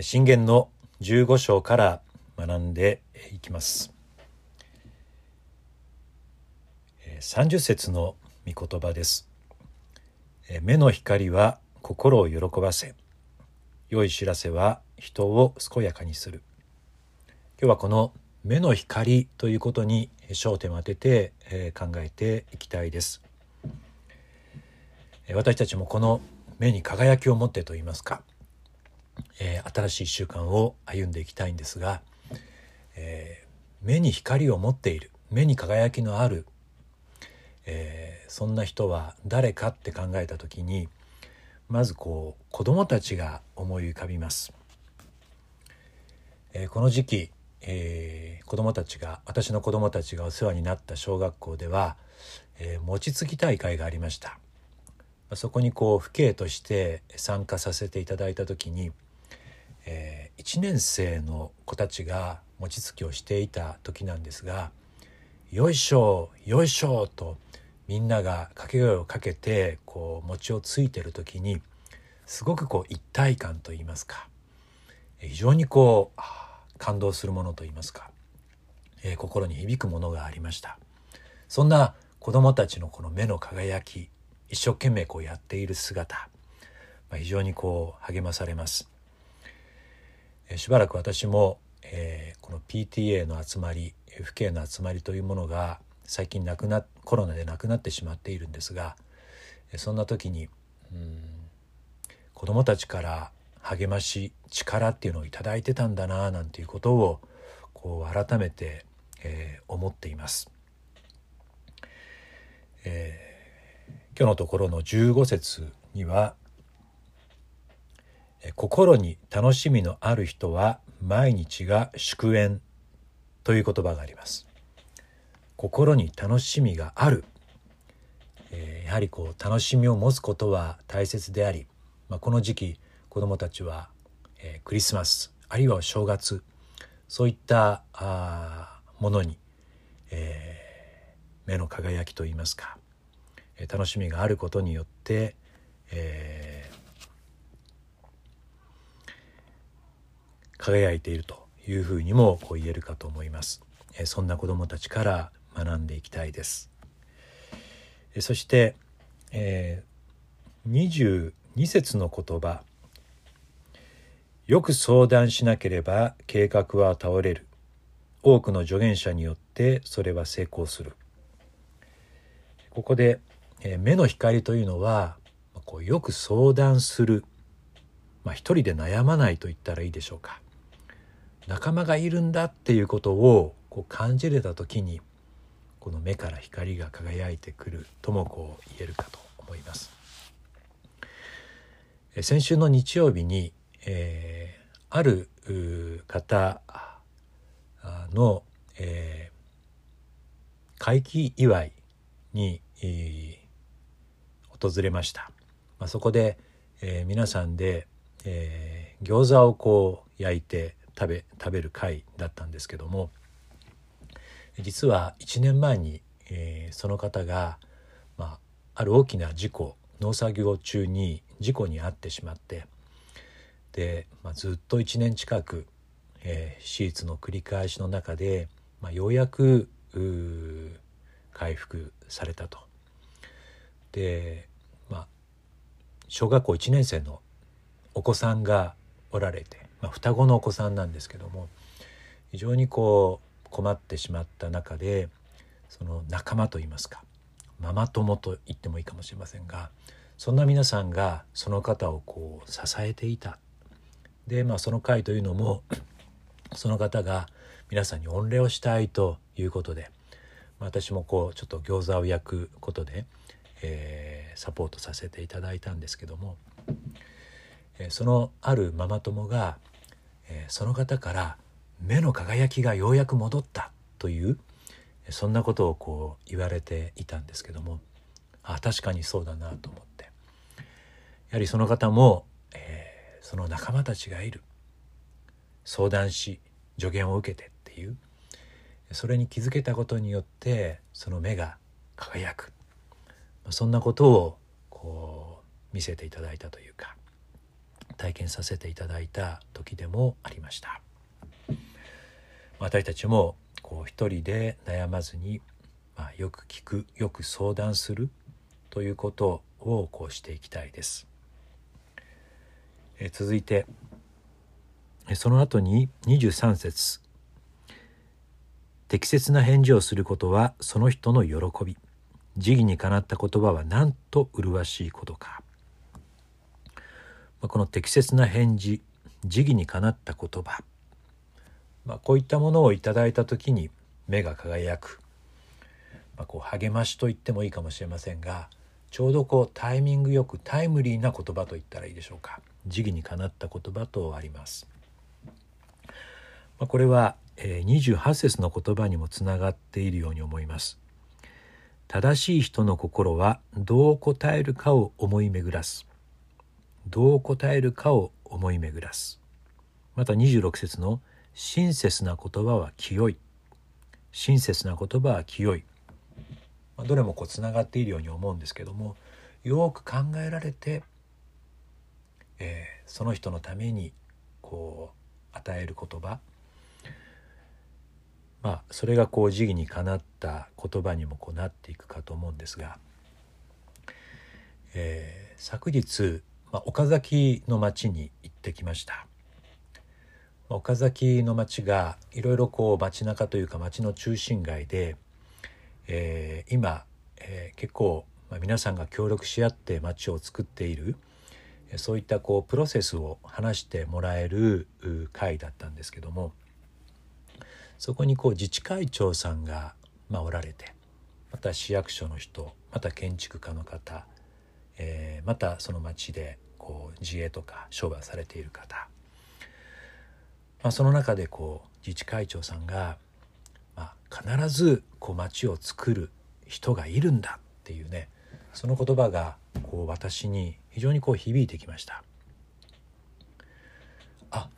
信玄の15章から学んでいきます。30節の御言葉です。目の光は心を喜ばせ良い知らせは人を健やかにする。今日はこの目の光ということに焦点を当てて考えていきたいです。私たちもこの目に輝きを持ってと言いますかえー、新しい1週間を歩んでいきたいんですが、えー、目に光を持っている目に輝きのある、えー、そんな人は誰かって考えた時にまずこう子供たちが思い浮かびます。えー、この時期、えー、子供たちが私の子供たちがお世話になった小学校では、えー、餅つき大会がありました。そこにこう父兄として参加させていただいた時に、えー、1年生の子たちが餅つきをしていた時なんですが「よいしょよいしょ」とみんなが掛け声をかけてこう餅をついてる時にすごくこう一体感といいますか非常にこう感動するものといいますか、えー、心に響くものがありました。そんな子どもたちのこの目の輝き一生懸命こうやっている姿、まあ、非常にこう励まされます。しばらく私も、えー、この PTA の集まり FK の集まりというものが最近なくなコロナでなくなってしまっているんですがそんな時にうん子どもたちから励まし力っていうのを頂いてたんだななんていうことをこう改めて、えー、思っています。えー、今日のところの15節には心に楽しみのある人は毎日が祝宴という言葉があります。心に楽しみがある、えー、やはりこう楽しみを持つことは大切であり、まあ、この時期子どもたちは、えー、クリスマスあるいは正月そういったあものに、えー、目の輝きといいますか、えー、楽しみがあることによって、え輝いているというふうにもこう言えるかと思います。えそんな子どもたちから学んでいきたいです。えそして、えー、22節の言葉「よく相談しなければ計画は倒れる」多くの助言者によってそれは成功する。ここで、えー、目の光というのはこうよく相談する、まあ、一人で悩まないと言ったらいいでしょうか。仲間がいるんだっていうことをこう感じれた時にこの目から光が輝いてくるともこう言えるかと思います。先週の日曜日に、えー、ある方の、えー、会期祝いに、えー、訪れました。まあ、そこで、えー、皆さんで、えー、餃子をこう焼いて食べ食べる会だったんですけども実は1年前に、えー、その方が、まあ、ある大きな事故農作業中に事故に遭ってしまってで、まあ、ずっと1年近く、えー、手術の繰り返しの中で、まあ、ようやく回復されたと。でまあ小学校1年生のお子さんがおられてまあ、双子のお子さんなんですけども非常にこう困ってしまった中でその仲間といいますかママ友と言ってもいいかもしれませんがそんな皆さんがその方をこう支えていた。で、まあ、その会というのも その方が皆さんに御礼をしたいということで、まあ、私もこうちょっと餃子を焼くことで、えー、サポートさせていただいたんですけども、えー、そのあるママ友がえその方から目の輝きがようやく戻ったというそんなことをこう言われていたんですけどもあ確かにそうだなと思って。やはりその方も、えー、その仲間たちがいる。相談し助言を受けてっていう。それに気づけたことによってその目が輝く。そんなことをこう見せていただいたというか。体験させていただいた時でもありました。私たちもこう一人で悩まずに、まあ、よく聞くよく相談するということをこうしていきたいです。え続いてその後に23節。適切な返事をすることはその人の喜び。慈義にかなった言葉はなんと麗しいことか。この適切な返事慈義にかなった言葉、まあ、こういったものをいただいた時に目が輝く、まあ、こう励ましと言ってもいいかもしれませんがちょうどこうタイミングよくタイムリーな言葉と言ったらいいでしょうか慈義にかなった言葉とあります。まあ、これは、えー、28節の言葉にもつながっているように思います。正しい人の心はどう答えるかを思い巡らす。どう答えるかを思い巡らす。また26節の親切な言葉は清い。親切な言葉は清い。まあ、どれもこうつながっているように思うんですけどもよく考えられてえー、その人のためにこう与える言葉まあそれがこう慈義にかなった言葉にもこうなっていくかと思うんですが、えー、昨日、まあ、岡崎の町に行ってきました。岡崎の町がいろいろこう街中というか町の中心街で、えー、今、えー、結構、皆さんが協力し合って町を作っている、そういったこうプロセスを話してもらえる会だったんですけどもそこにこう自治会長さんが、まあ、おられてまた市役所の人また建築家の方、えー、またその町でこう自営とか商売されている方、まあ、その中でこう自治会長さんが、まあ、必ずこう町を作る人がいるんだっていうねその言葉がこう私に非常にこう響いてきました。あ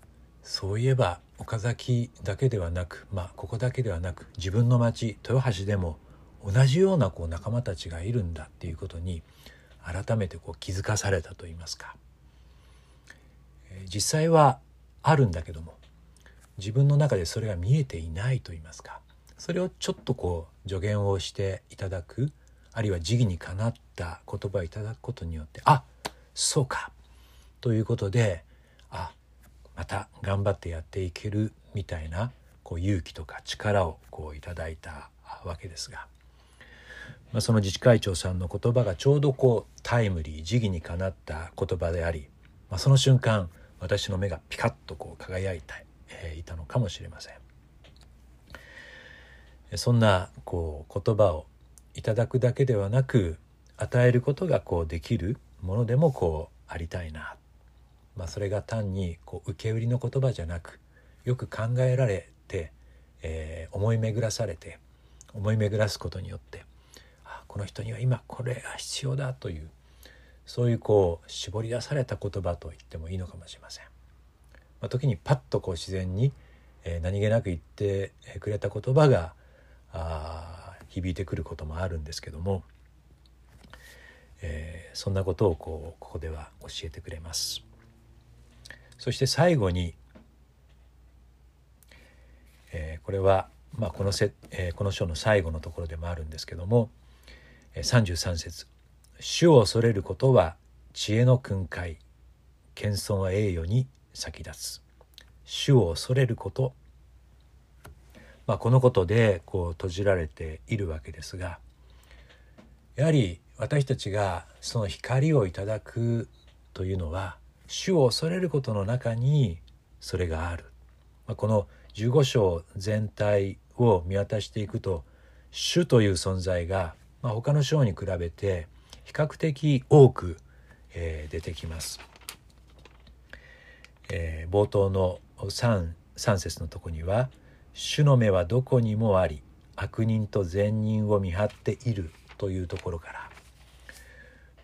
そういえば岡崎だけではなくまあここだけではなく自分の町豊橋でも同じようなこう仲間たちがいるんだっていうことに改めてこう気づかされたといいますか、実際はあるんだけども自分の中でそれが見えていないといいますか。それをちょっとこう助言をしていただくあるいは時義にかなった言葉をいただくことによってあそうか。ということであまた頑張ってやっていけるみたいなこう勇気とか力をこういただいたわけですが、まあ、その自治会長さんの言葉がちょうどこうタイムリー時義にかなった言葉であり、まあ、その瞬間私の目がピカッとこう輝いて、えー、いたのかもしれません。そんなこう言葉をいただくだけではなく与えることがこうできるものでもこうありたいな、まあ、それが単にこう受け売りの言葉じゃなくよく考えられて、えー、思い巡らされて思い巡らすことによってこの人には今これが必要だというそういうこう絞り出された言葉と言ってもいいのかもしれません。まあ、時にパッとこう自然に、え、何気なく言ってくれた言葉があ響いてくることもあるんですけどもえー、そんなことをこうここでは教えてくれます。そして最後に、えー、これは、まあ、このせ、えー、この章の最後のところでもあるんですけども、33節。主を恐れることは知恵の訓戒。謙遜は栄誉に先立つ」「主を恐れること」まあ、このことでこう閉じられているわけですがやはり私たちがその光をいただくというのは主を恐れることの中にそれがある、まあ、この15章全体を見渡していくと主という存在が、まあ、他の章に比べて比較的多く、えー、出てきます。えー、冒頭の 3, 3節のとこには「主の目はどこにもあり悪人と善人を見張っている」というところから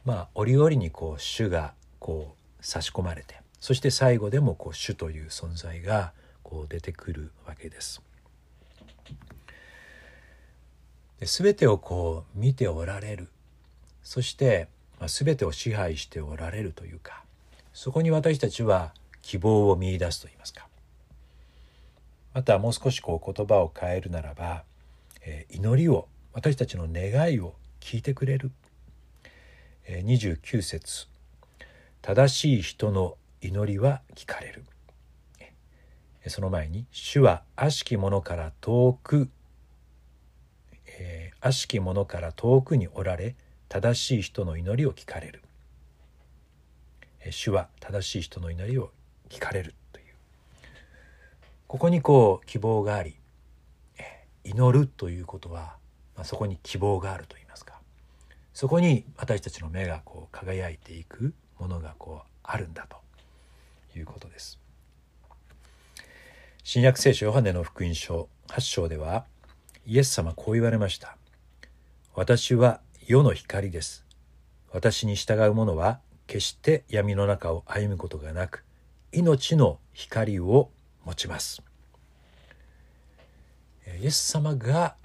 まあ折々にこう主がこう差し込まれてそして最後でもこう主という存在がこう出てくるわけです。で全てをこう見ておられる。そして、まあ、全てを支配しておられるというかそこに私たちは希望を見いだすといいますか。またもう少しこう言葉を変えるならば、えー、祈りを私たちの願いを聞いてくれる、えー、29節。正しい人の祈りは聞かれる」その前に「主は悪しき者から遠く、悪しき者から遠くにおられ正しい人の祈りを聞かれる」「主は正しい人の祈りを聞かれる」というここにこう希望があり祈るということは、まあ、そこに希望があると言いますかそこに私たちの目がこう輝いていくものがこうあるんだということです。新約聖書ヨハネの福音書8章ではイエス様こう言われました。私は世の光です。私に従う者は決して闇の中を歩むことがなく命の光を持ちます。イエス様が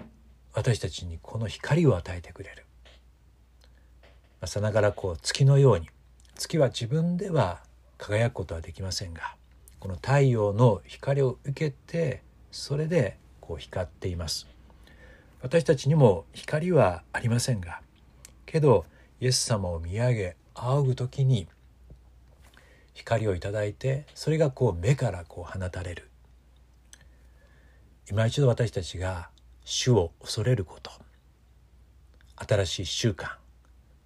私たちにこの光を与えてくれる。さながらこう月のように月は自分では輝くことはできませんがこの太陽の光を受けてそれでこう光っています私たちにも光はありませんがけどイエス様を見上げ仰ぐ時に光をいただいてそれがこう目からこう放たれる。今一度私たちが主を恐れること新しい習慣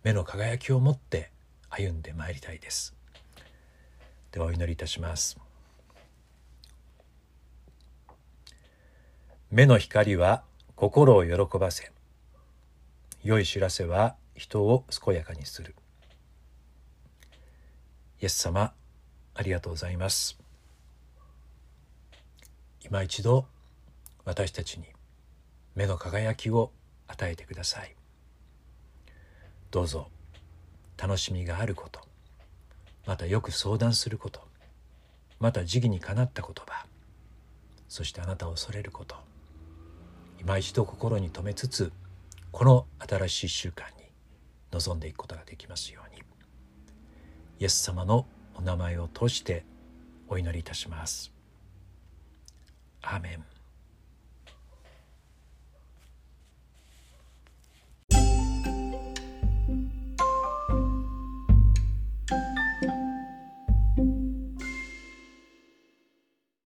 目の輝きを持って歩んでまいりたいです。ではお祈りいたします。目の光は心を喜ばせ。良い知らせは人を健やかにする。イエス様ありがとうございます。今一度私たちに目の輝きを与えてください。どうぞ楽しみがあることまたよく相談することまた時期にかなった言葉そしてあなたを恐れること今一度心に留めつつこの新しい習慣に臨んでいくことができますようにイエス様のお名前を通してお祈りいたします。アーメン